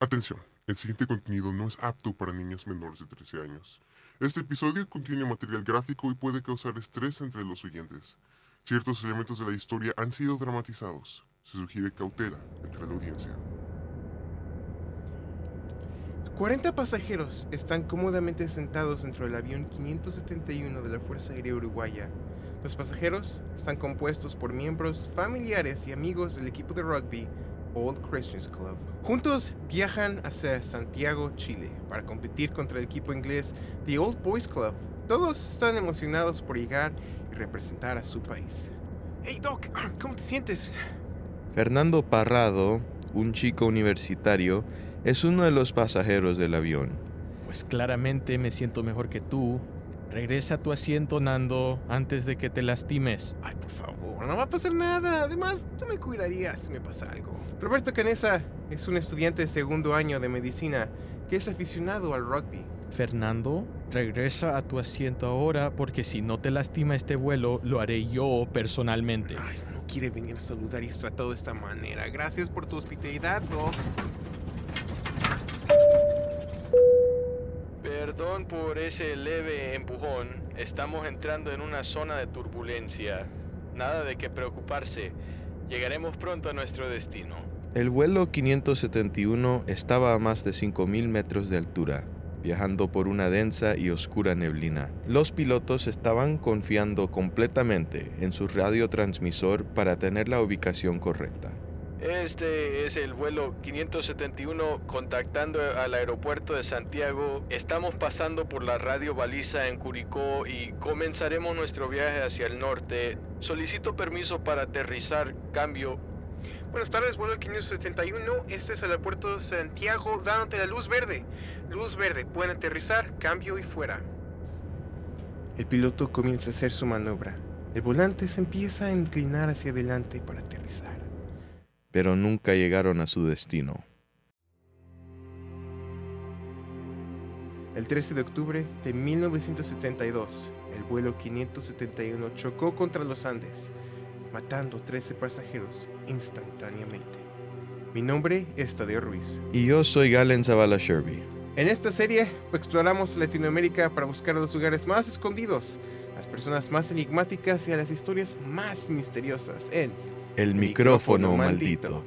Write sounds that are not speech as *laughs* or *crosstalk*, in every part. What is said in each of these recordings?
Atención, el siguiente contenido no es apto para niños menores de 13 años. Este episodio contiene material gráfico y puede causar estrés entre los oyentes. Ciertos elementos de la historia han sido dramatizados. Se sugiere cautela entre la audiencia. 40 pasajeros están cómodamente sentados dentro del avión 571 de la Fuerza Aérea Uruguaya. Los pasajeros están compuestos por miembros, familiares y amigos del equipo de rugby Old Christians Club. Juntos viajan hacia Santiago, Chile, para competir contra el equipo inglés The Old Boys Club. Todos están emocionados por llegar y representar a su país. Hey Doc, *clears throat* ¿cómo te sientes? Fernando Parrado, un chico universitario, es uno de los pasajeros del avión. Pues claramente me siento mejor que tú. Regresa a tu asiento, Nando, antes de que te lastimes. Ay, por favor, no va a pasar nada. Además, tú me cuidarías si me pasa algo. Roberto Canesa es un estudiante de segundo año de medicina que es aficionado al rugby. Fernando, regresa a tu asiento ahora porque si no te lastima este vuelo, lo haré yo personalmente. Ay, no quiere venir a saludar y es tratado de esta manera. Gracias por tu hospitalidad, Doc. Perdón por ese leve empujón. Estamos entrando en una zona de turbulencia. Nada de qué preocuparse. Llegaremos pronto a nuestro destino. El vuelo 571 estaba a más de 5.000 metros de altura, viajando por una densa y oscura neblina. Los pilotos estaban confiando completamente en su radiotransmisor para tener la ubicación correcta. Este es el vuelo 571 contactando al aeropuerto de Santiago. Estamos pasando por la radio baliza en Curicó y comenzaremos nuestro viaje hacia el norte. Solicito permiso para aterrizar. Cambio. Buenas tardes, vuelo 571. Este es el aeropuerto de Santiago dándote la luz verde. Luz verde, pueden aterrizar, cambio y fuera. El piloto comienza a hacer su maniobra. El volante se empieza a inclinar hacia adelante para aterrizar. Pero nunca llegaron a su destino. El 13 de octubre de 1972, el vuelo 571 chocó contra los Andes, matando 13 pasajeros instantáneamente. Mi nombre es Tadeo Ruiz. Y yo soy Galen Zavala Sherby. En esta serie exploramos Latinoamérica para buscar los lugares más escondidos, las personas más enigmáticas y a las historias más misteriosas en El micrófono maldito.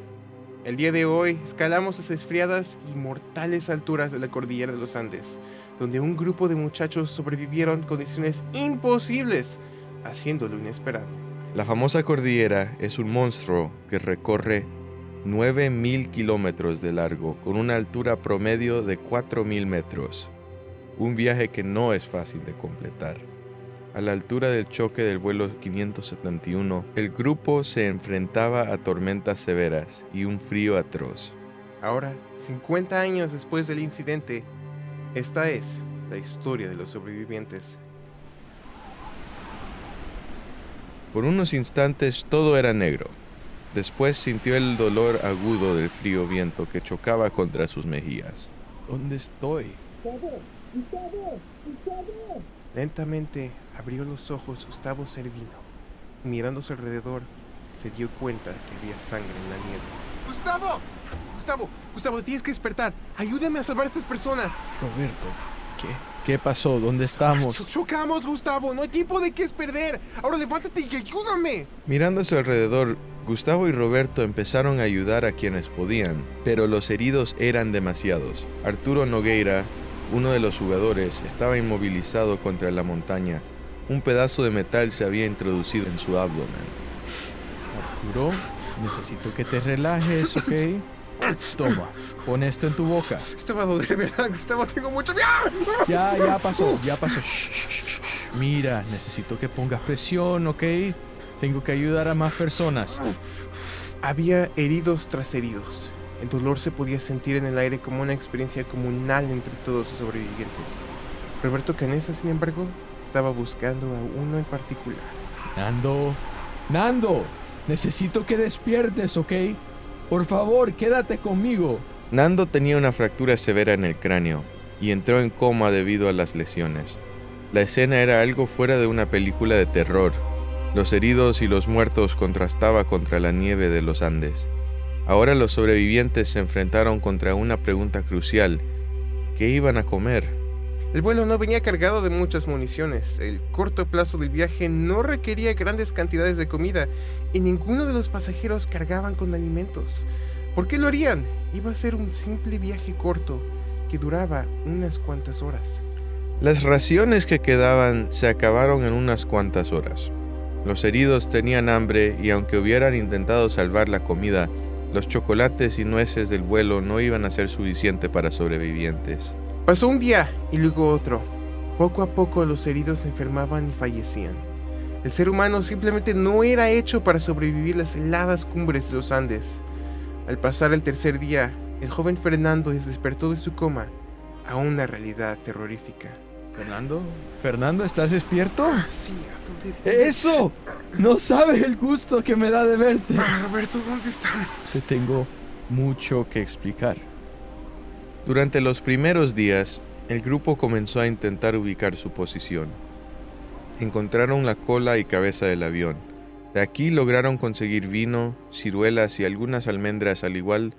El día de hoy escalamos las esfriadas y mortales alturas de la cordillera de los Andes, donde un grupo de muchachos sobrevivieron condiciones imposibles, haciendo lo inesperado. La famosa cordillera es un monstruo que recorre 9.000 kilómetros de largo con una altura promedio de 4.000 metros. Un viaje que no es fácil de completar. A la altura del choque del vuelo 571, el grupo se enfrentaba a tormentas severas y un frío atroz. Ahora, 50 años después del incidente, esta es la historia de los sobrevivientes. Por unos instantes todo era negro. Después sintió el dolor agudo del frío viento que chocaba contra sus mejillas. ¿Dónde estoy? Lentamente abrió los ojos Gustavo Servino. Mirando a su alrededor, se dio cuenta que había sangre en la nieve. ¡Gustavo! Gustavo, Gustavo, tienes que despertar. Ayúdame a salvar a estas personas. Roberto, ¿qué? ¿Qué pasó? ¿Dónde estamos? Ch- Chocamos, Gustavo. No hay tiempo de qué es perder. Ahora levántate y ayúdame. Mirando a su alrededor, Gustavo y Roberto empezaron a ayudar a quienes podían, pero los heridos eran demasiados. Arturo Nogueira, uno de los jugadores, estaba inmovilizado contra la montaña. Un pedazo de metal se había introducido en su abdomen. Arturo, necesito que te relajes, ¿ok? Toma, pon esto en tu boca. Esto va a doler, ¿verdad, Gustavo? Tengo mucho miedo. Ya, ya pasó, ya pasó. Shh, shh, shh, shh. Mira, necesito que pongas presión, ¿ok? Tengo que ayudar a más personas. Había heridos tras heridos. El dolor se podía sentir en el aire como una experiencia comunal entre todos los sobrevivientes. Roberto Canesa, sin embargo, estaba buscando a uno en particular. Nando, Nando, necesito que despiertes, ¿ok? Por favor, quédate conmigo. Nando tenía una fractura severa en el cráneo y entró en coma debido a las lesiones. La escena era algo fuera de una película de terror. Los heridos y los muertos contrastaba contra la nieve de los Andes. Ahora los sobrevivientes se enfrentaron contra una pregunta crucial. ¿Qué iban a comer? El vuelo no venía cargado de muchas municiones, el corto plazo del viaje no requería grandes cantidades de comida y ninguno de los pasajeros cargaban con alimentos. ¿Por qué lo harían? Iba a ser un simple viaje corto que duraba unas cuantas horas. Las raciones que quedaban se acabaron en unas cuantas horas. Los heridos tenían hambre y aunque hubieran intentado salvar la comida, los chocolates y nueces del vuelo no iban a ser suficiente para sobrevivientes. Pasó un día y luego otro. Poco a poco los heridos se enfermaban y fallecían. El ser humano simplemente no era hecho para sobrevivir las heladas cumbres de los Andes. Al pasar el tercer día, el joven Fernando despertó de su coma a una realidad terrorífica. Fernando, Fernando, ¿estás despierto? Sí, ¡Eso! No sabes el gusto que me da de verte. Ah, Roberto, ¿dónde estamos? Te tengo mucho que explicar. Durante los primeros días, el grupo comenzó a intentar ubicar su posición. Encontraron la cola y cabeza del avión. De aquí lograron conseguir vino, ciruelas y algunas almendras al igual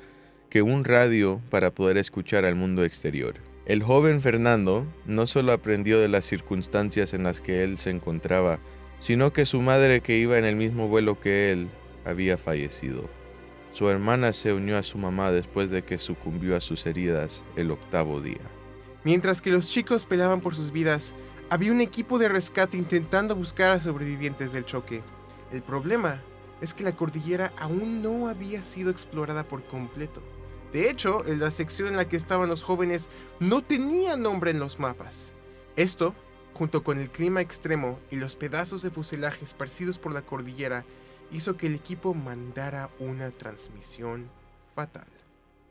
que un radio para poder escuchar al mundo exterior. El joven Fernando no solo aprendió de las circunstancias en las que él se encontraba, sino que su madre que iba en el mismo vuelo que él había fallecido. Su hermana se unió a su mamá después de que sucumbió a sus heridas el octavo día. Mientras que los chicos peleaban por sus vidas, había un equipo de rescate intentando buscar a sobrevivientes del choque. El problema es que la cordillera aún no había sido explorada por completo. De hecho, en la sección en la que estaban los jóvenes no tenía nombre en los mapas. Esto, junto con el clima extremo y los pedazos de fuselaje esparcidos por la cordillera, hizo que el equipo mandara una transmisión fatal.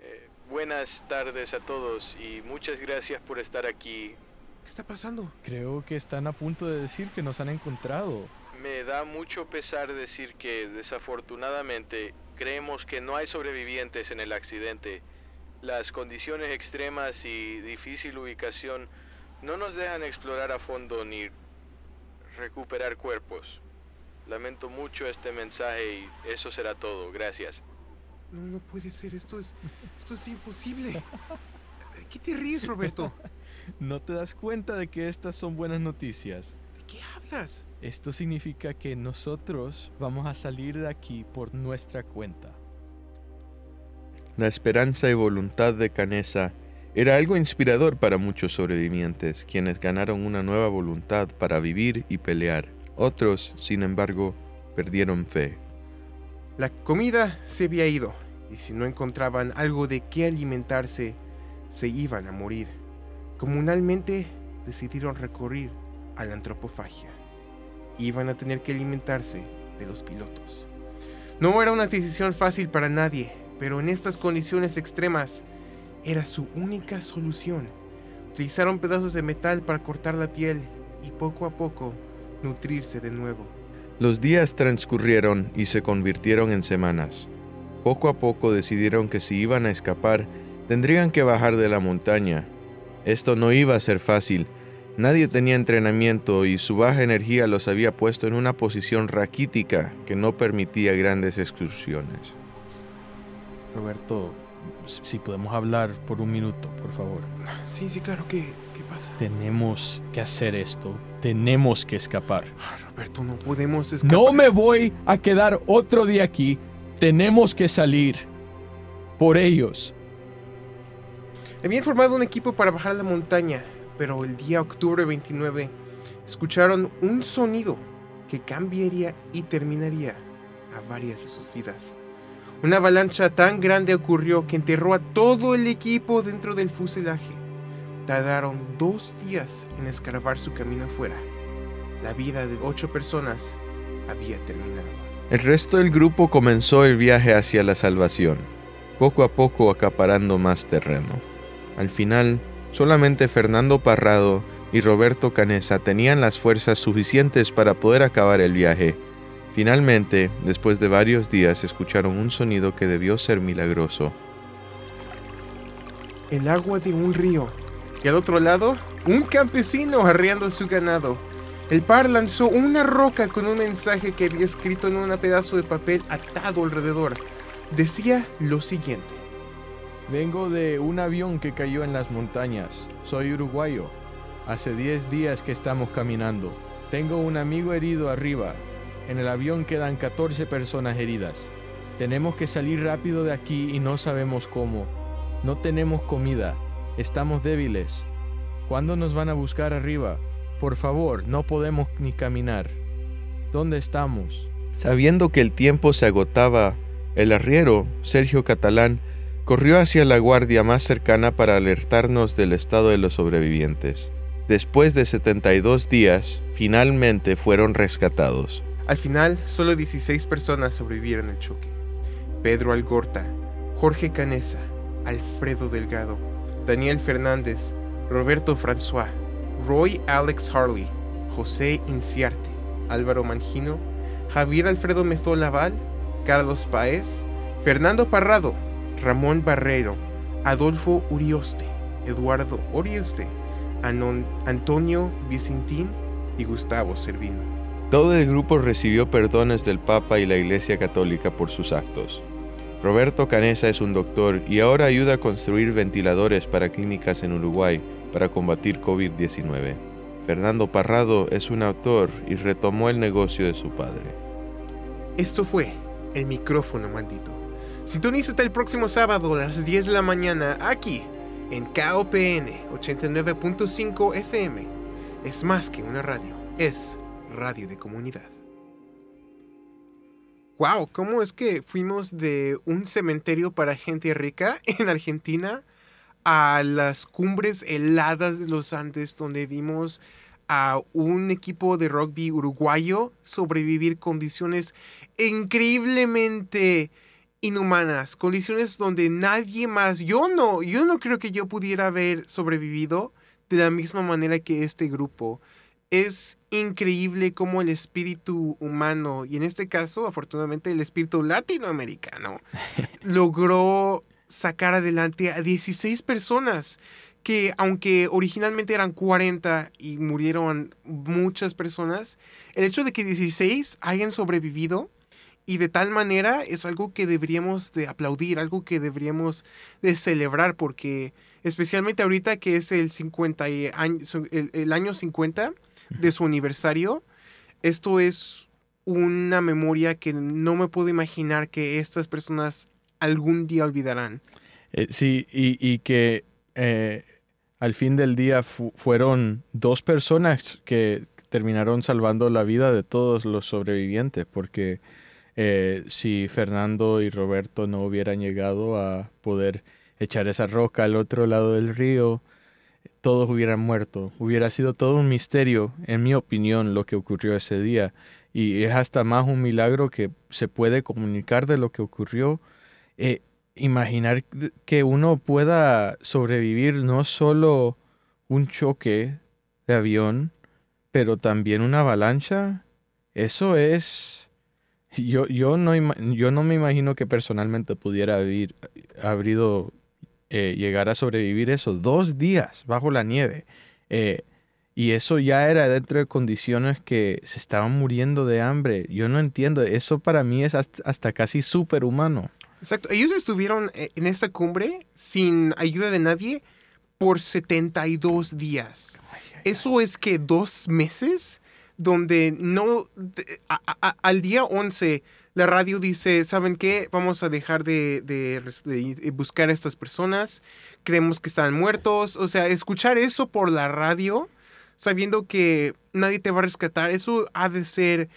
Eh, buenas tardes a todos y muchas gracias por estar aquí. ¿Qué está pasando? Creo que están a punto de decir que nos han encontrado. Me da mucho pesar decir que desafortunadamente creemos que no hay sobrevivientes en el accidente. Las condiciones extremas y difícil ubicación no nos dejan explorar a fondo ni recuperar cuerpos. Lamento mucho este mensaje y eso será todo. Gracias. No, no puede ser. Esto es, esto es imposible. ¿De qué te ríes, Roberto? *laughs* ¿No te das cuenta de que estas son buenas noticias? ¿De qué hablas? Esto significa que nosotros vamos a salir de aquí por nuestra cuenta. La esperanza y voluntad de Canesa era algo inspirador para muchos sobrevivientes, quienes ganaron una nueva voluntad para vivir y pelear. Otros, sin embargo, perdieron fe. La comida se había ido, y si no encontraban algo de qué alimentarse, se iban a morir. Comunalmente decidieron recurrir a la antropofagia. Iban a tener que alimentarse de los pilotos. No era una decisión fácil para nadie, pero en estas condiciones extremas era su única solución. Utilizaron pedazos de metal para cortar la piel y poco a poco nutrirse de nuevo. Los días transcurrieron y se convirtieron en semanas. Poco a poco decidieron que si iban a escapar, tendrían que bajar de la montaña. Esto no iba a ser fácil. Nadie tenía entrenamiento y su baja energía los había puesto en una posición raquítica que no permitía grandes excursiones. Roberto, si podemos hablar por un minuto, por favor. Sí, sí, claro. ¿Qué, qué pasa? Tenemos que hacer esto. Tenemos que escapar. Ah, Roberto, no podemos escapar. No me voy a quedar otro día aquí. Tenemos que salir. Por ellos. Habían formado un equipo para bajar la montaña, pero el día octubre 29 escucharon un sonido que cambiaría y terminaría a varias de sus vidas. Una avalancha tan grande ocurrió que enterró a todo el equipo dentro del fuselaje. Tardaron dos días en escarbar su camino afuera. La vida de ocho personas había terminado. El resto del grupo comenzó el viaje hacia la salvación, poco a poco acaparando más terreno. Al final, solamente Fernando Parrado y Roberto Canesa tenían las fuerzas suficientes para poder acabar el viaje. Finalmente, después de varios días, escucharon un sonido que debió ser milagroso. El agua de un río. Y al otro lado, un campesino arreando su ganado. El par lanzó una roca con un mensaje que había escrito en un pedazo de papel atado alrededor. decía lo siguiente. Vengo de un avión que cayó en las montañas. Soy uruguayo. Hace 10 días que estamos caminando. Tengo un amigo herido arriba. En el avión quedan 14 personas heridas. Tenemos que salir rápido de aquí y no sabemos cómo. No tenemos comida. Estamos débiles. ¿Cuándo nos van a buscar arriba? Por favor, no podemos ni caminar. ¿Dónde estamos? Sabiendo que el tiempo se agotaba, el arriero, Sergio Catalán, corrió hacia la guardia más cercana para alertarnos del estado de los sobrevivientes. Después de 72 días, finalmente fueron rescatados. Al final, solo 16 personas sobrevivieron al choque. Pedro Algorta, Jorge Canesa, Alfredo Delgado, Daniel Fernández, Roberto François, Roy Alex Harley, José Inciarte, Álvaro Mangino, Javier Alfredo Mezó Laval, Carlos Paez, Fernando Parrado, Ramón Barrero, Adolfo Urioste, Eduardo Urioste, Anon- Antonio Vicentín y Gustavo Servino. Todo el grupo recibió perdones del Papa y la Iglesia Católica por sus actos. Roberto Canesa es un doctor y ahora ayuda a construir ventiladores para clínicas en Uruguay para combatir COVID-19. Fernando Parrado es un autor y retomó el negocio de su padre. Esto fue el micrófono maldito. Sintonízate el próximo sábado a las 10 de la mañana aquí en KOPN 89.5 FM. Es más que una radio, es radio de comunidad. Wow, ¿cómo es que fuimos de un cementerio para gente rica *laughs* en Argentina a las cumbres heladas de los Andes donde vimos a un equipo de rugby uruguayo sobrevivir condiciones increíblemente inhumanas, condiciones donde nadie más, yo no, yo no creo que yo pudiera haber sobrevivido de la misma manera que este grupo. Es increíble cómo el espíritu humano, y en este caso, afortunadamente, el espíritu latinoamericano, *laughs* logró sacar adelante a 16 personas que aunque originalmente eran 40 y murieron muchas personas, el hecho de que 16 hayan sobrevivido y de tal manera es algo que deberíamos de aplaudir, algo que deberíamos de celebrar porque especialmente ahorita que es el 50 y año- el, el año 50 de su aniversario, esto es una memoria que no me puedo imaginar que estas personas algún día olvidarán. Eh, sí, y, y que eh, al fin del día fu- fueron dos personas que terminaron salvando la vida de todos los sobrevivientes, porque eh, si Fernando y Roberto no hubieran llegado a poder echar esa roca al otro lado del río, todos hubieran muerto. Hubiera sido todo un misterio, en mi opinión, lo que ocurrió ese día. Y es hasta más un milagro que se puede comunicar de lo que ocurrió. Eh, imaginar que uno pueda sobrevivir no solo un choque de avión, pero también una avalancha, eso es... *laughs* Yo, yo, no, yo no me imagino que personalmente pudiera haber habido, eh, llegar a sobrevivir eso dos días bajo la nieve. Eh, y eso ya era dentro de condiciones que se estaban muriendo de hambre. Yo no entiendo, eso para mí es hasta, hasta casi superhumano. Exacto. Ellos estuvieron eh, en esta cumbre sin ayuda de nadie por 72 días. Eso es que dos meses donde no... de- a- a- al día 11 la radio dice, ¿saben qué? Vamos a dejar de, de buscar a estas personas. Creemos que están muertos. O sea, escuchar eso por la radio, sabiendo que nadie te va a rescatar, eso ha de ser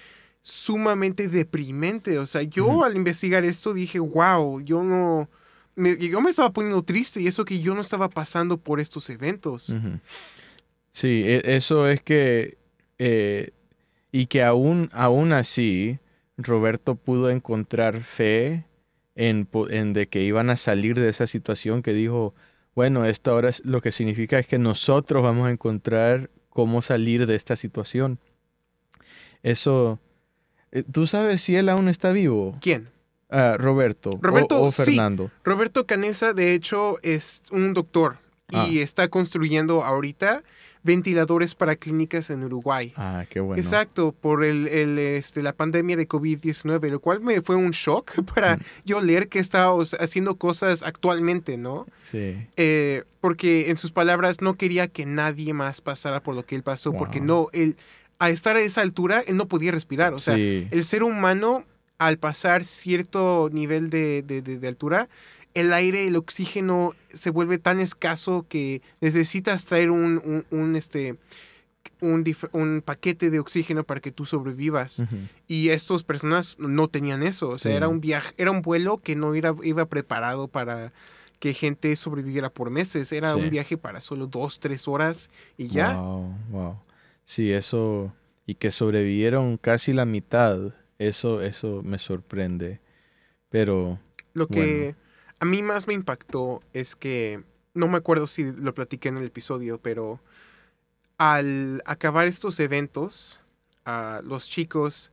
sumamente deprimente. O sea, yo al investigar esto dije, wow, yo no... me- yo me estaba poniendo triste y eso que yo no estaba pasando por estos eventos. Sí, e- eso es que, eh, y que aún, aún así, Roberto pudo encontrar fe en, de que iban a salir de esa situación que dijo, bueno, esto ahora es- lo que significa es que nosotros vamos a encontrar cómo salir de esta situación. Eso, eh, ¿tú sabes si él aún está vivo? ¿Quién? Ah, Roberto, o- Roberto, o. Fernando. Roberto Canesa, de hecho, es un doctor y está construyendo ahorita ventiladores para clínicas en Uruguay. Ah, qué bueno. Exacto, por el, el, este, la pandemia de COVID-19, lo cual me fue un shock *laughs* para Mm. yo leer que está o sea, haciendo cosas actualmente, ¿no? Sí. Eh, porque en sus palabras no quería que nadie más pasara por lo que él pasó, porque no, él, a estar a esa altura, él no podía respirar. O sea, sí. el ser humano, al pasar cierto nivel de, de- de- de altura, el aire, el oxígeno se vuelve tan escaso que necesitas traer un, un, un, este, un, paquete de oxígeno para que tú sobrevivas. Y estas personas no tenían eso. O sea, Sí. era un viaje, era un vuelo que no iba, iba preparado para que gente sobreviviera por meses. Era Sí. un viaje para solo dos, tres horas y ya. Wow, wow. Sí, eso. Y que sobrevivieron casi la mitad. Eso, eso me sorprende. Pero. Lo que Bueno. A mí más me impactó es que, no me acuerdo si lo platiqué en el episodio, pero al acabar estos eventos, ah, los chicos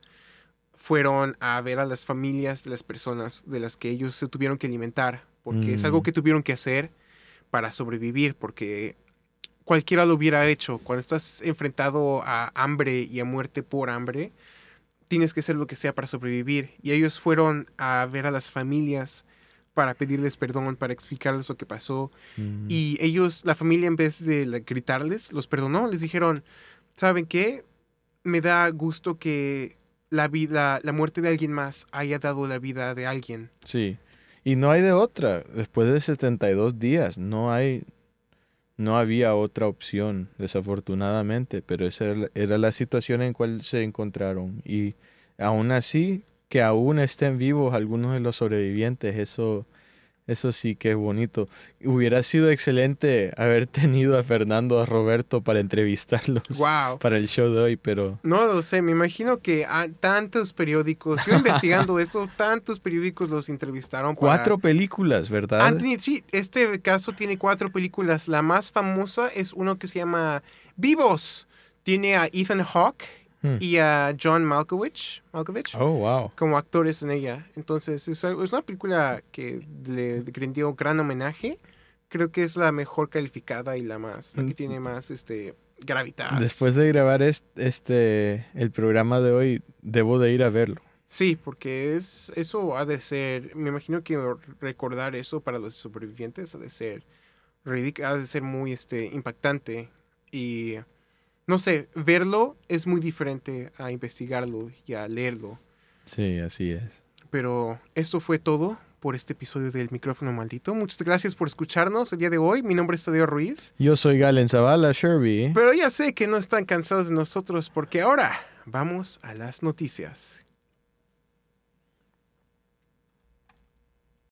fueron a ver a las familias de las personas de las que ellos se tuvieron que alimentar, porque es algo Mm. que tuvieron que hacer para sobrevivir, porque cualquiera lo hubiera hecho. Cuando estás enfrentado a hambre y a muerte por hambre, tienes que hacer lo que sea para sobrevivir. Y ellos fueron a ver a las familias para pedirles perdón, para explicarles lo que pasó. mm, Y ellos, la familia, en vez de gritarles, los perdonó. Les dijeron, ¿saben qué? Me da gusto que la vida, la muerte de alguien más haya dado la vida de alguien. Sí. Y no hay de otra. Después de 72 días, no hay. No había otra opción, desafortunadamente, pero esa era la- era la situación en cual se encontraron. Y aún así, que aún estén vivos algunos de los sobrevivientes, eso, eso sí que es bonito. Hubiera sido excelente haber *laughs* tenido a Fernando, a Roberto para entrevistarlos ¡Wow! para el show de hoy, pero No lo sé, me imagino que a- tantos periódicos, yo investigando esto, tantos periódicos los entrevistaron. para- cuatro películas, ¿verdad? Anthony, sí, este caso tiene cuatro películas. La más famosa es uno que se llama Vivos. Tiene a Ethan Hawke Hmm. y a John Malkovich, Malkovich Oh, wow. como actores en ella. Entonces, es, una película que le rindió gran homenaje. Creo que es la mejor calificada y la más, la que tiene más este gravitas. Después de grabar est- este, el programa de hoy, debo de ir a verlo. Sí, porque es eso ha de ser, me imagino que recordar eso para los sobrevivientes ha de ser ha de ser muy este impactante y no sé, verlo es muy diferente a investigarlo y a leerlo. Sí, así es. Pero esto fue todo por este episodio del micrófono maldito. Muchas gracias por escucharnos el día de hoy. Mi nombre es Tadeo Ruiz. Yo soy Galen Zavala, Sherby. Pero ya sé que no están cansados de nosotros porque ahora vamos a las noticias.